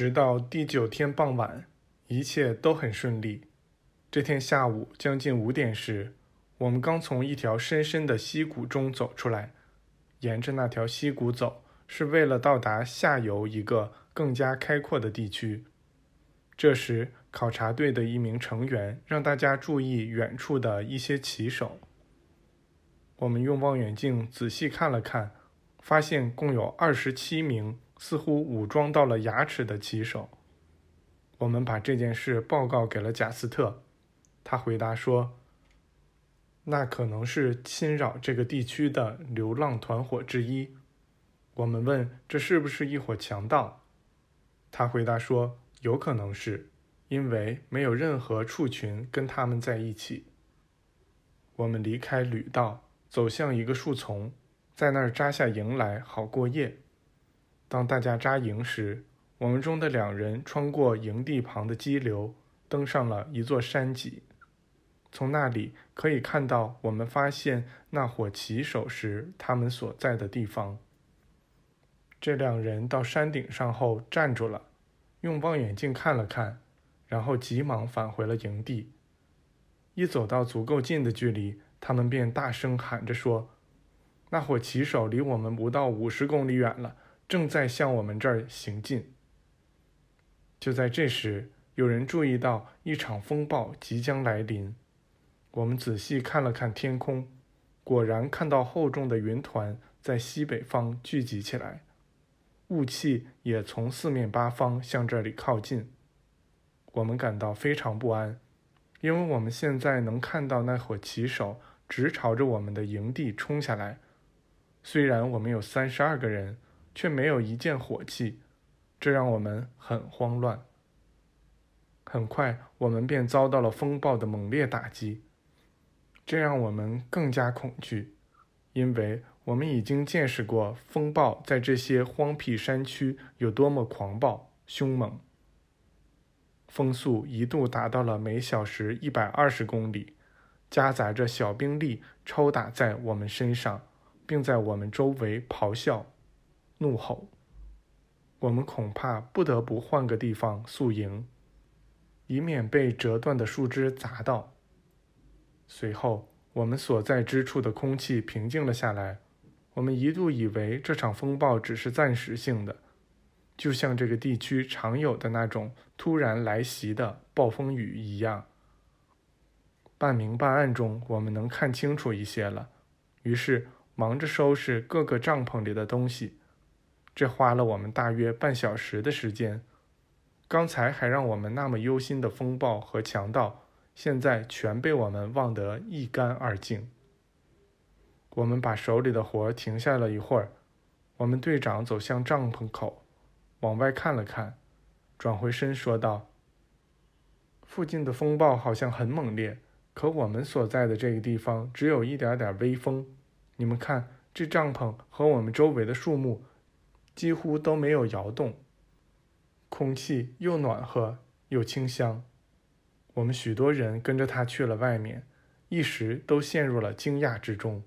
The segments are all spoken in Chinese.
直到第九天傍晚，一切都很顺利。这天下午将近五点时，我们刚从一条深深的溪谷中走出来，沿着那条溪谷走，是为了到达下游一个更加开阔的地区。这时，考察队的一名成员让大家注意远处的一些骑手。我们用望远镜仔细看了看，发现共有二十七名似乎武装到了牙齿的骑手。我们把这件事报告给了贾斯特，他回答说：“那可能是侵扰这个地区的流浪团伙之一。”我们问：“这是不是一伙强盗？”他回答说：“有可能是，因为没有任何畜群跟他们在一起。”我们离开旅道。走向一个树丛，在那儿扎下营来，好过夜。当大家扎营时，我们中的两人穿过营地旁的激流，登上了一座山脊。从那里可以看到我们发现那伙骑手时他们所在的地方。这两人到山顶上后站住了，用望远镜看了看，然后急忙返回了营地。一走到足够近的距离。他们便大声喊着说：“那伙骑手离我们不到五十公里远了，正在向我们这儿行进。”就在这时，有人注意到一场风暴即将来临。我们仔细看了看天空，果然看到厚重的云团在西北方聚集起来，雾气也从四面八方向这里靠近。我们感到非常不安，因为我们现在能看到那伙骑手。直朝着我们的营地冲下来。虽然我们有三十二个人，却没有一件火器，这让我们很慌乱。很快，我们便遭到了风暴的猛烈打击，这让我们更加恐惧，因为我们已经见识过风暴在这些荒僻山区有多么狂暴凶猛。风速一度达到了每小时一百二十公里。夹杂着小兵力抽打在我们身上，并在我们周围咆哮、怒吼。我们恐怕不得不换个地方宿营，以免被折断的树枝砸到。随后，我们所在之处的空气平静了下来。我们一度以为这场风暴只是暂时性的，就像这个地区常有的那种突然来袭的暴风雨一样。半明半暗中，我们能看清楚一些了。于是忙着收拾各个帐篷里的东西，这花了我们大约半小时的时间。刚才还让我们那么忧心的风暴和强盗，现在全被我们忘得一干二净。我们把手里的活停下了一会儿。我们队长走向帐篷口，往外看了看，转回身说道：“附近的风暴好像很猛烈。”可我们所在的这个地方只有一点点微风，你们看，这帐篷和我们周围的树木几乎都没有摇动，空气又暖和又清香。我们许多人跟着他去了外面，一时都陷入了惊讶之中。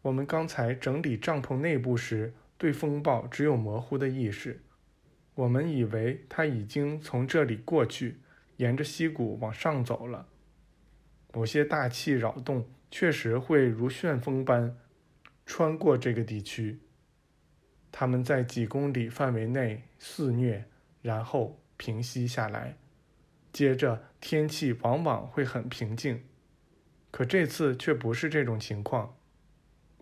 我们刚才整理帐篷内部时，对风暴只有模糊的意识，我们以为他已经从这里过去，沿着溪谷往上走了。某些大气扰动确实会如旋风般穿过这个地区，他们在几公里范围内肆虐，然后平息下来。接着天气往往会很平静，可这次却不是这种情况。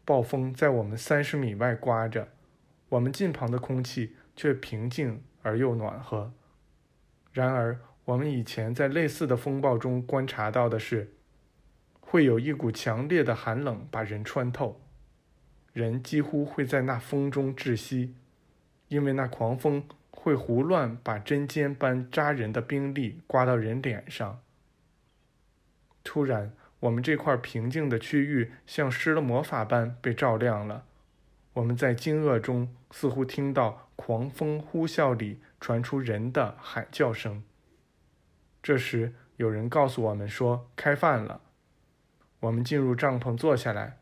暴风在我们三十米外刮着，我们近旁的空气却平静而又暖和。然而，我们以前在类似的风暴中观察到的是。会有一股强烈的寒冷把人穿透，人几乎会在那风中窒息，因为那狂风会胡乱把针尖般扎人的冰粒刮到人脸上。突然，我们这块平静的区域像施了魔法般被照亮了。我们在惊愕中似乎听到狂风呼啸里传出人的喊叫声。这时，有人告诉我们说：“开饭了。”我们进入帐篷坐下来。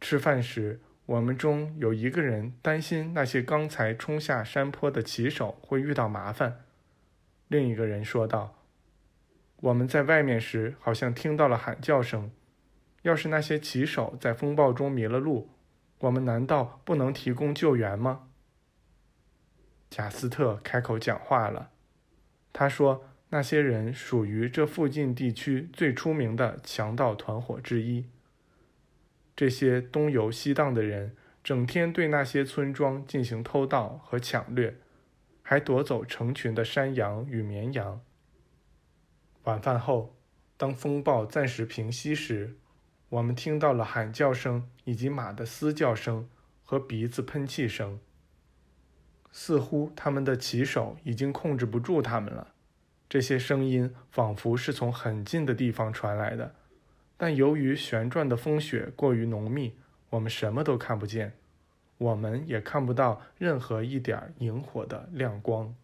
吃饭时，我们中有一个人担心那些刚才冲下山坡的骑手会遇到麻烦。另一个人说道：“我们在外面时好像听到了喊叫声。要是那些骑手在风暴中迷了路，我们难道不能提供救援吗？”贾斯特开口讲话了。他说：“那些人属于这附近地区最出名的强盗团伙之一。这些东游西荡的人整天对那些村庄进行偷盗和抢掠，还夺走成群的山羊与绵羊。”晚饭后，当风暴暂时平息时，我们听到了喊叫声，以及马的嘶叫声和鼻子喷气声。似乎他们的骑手已经控制不住他们了。这些声音仿佛是从很近的地方传来的，但由于旋转的风雪过于浓密，我们什么都看不见，我们也看不到任何一点萤火的亮光。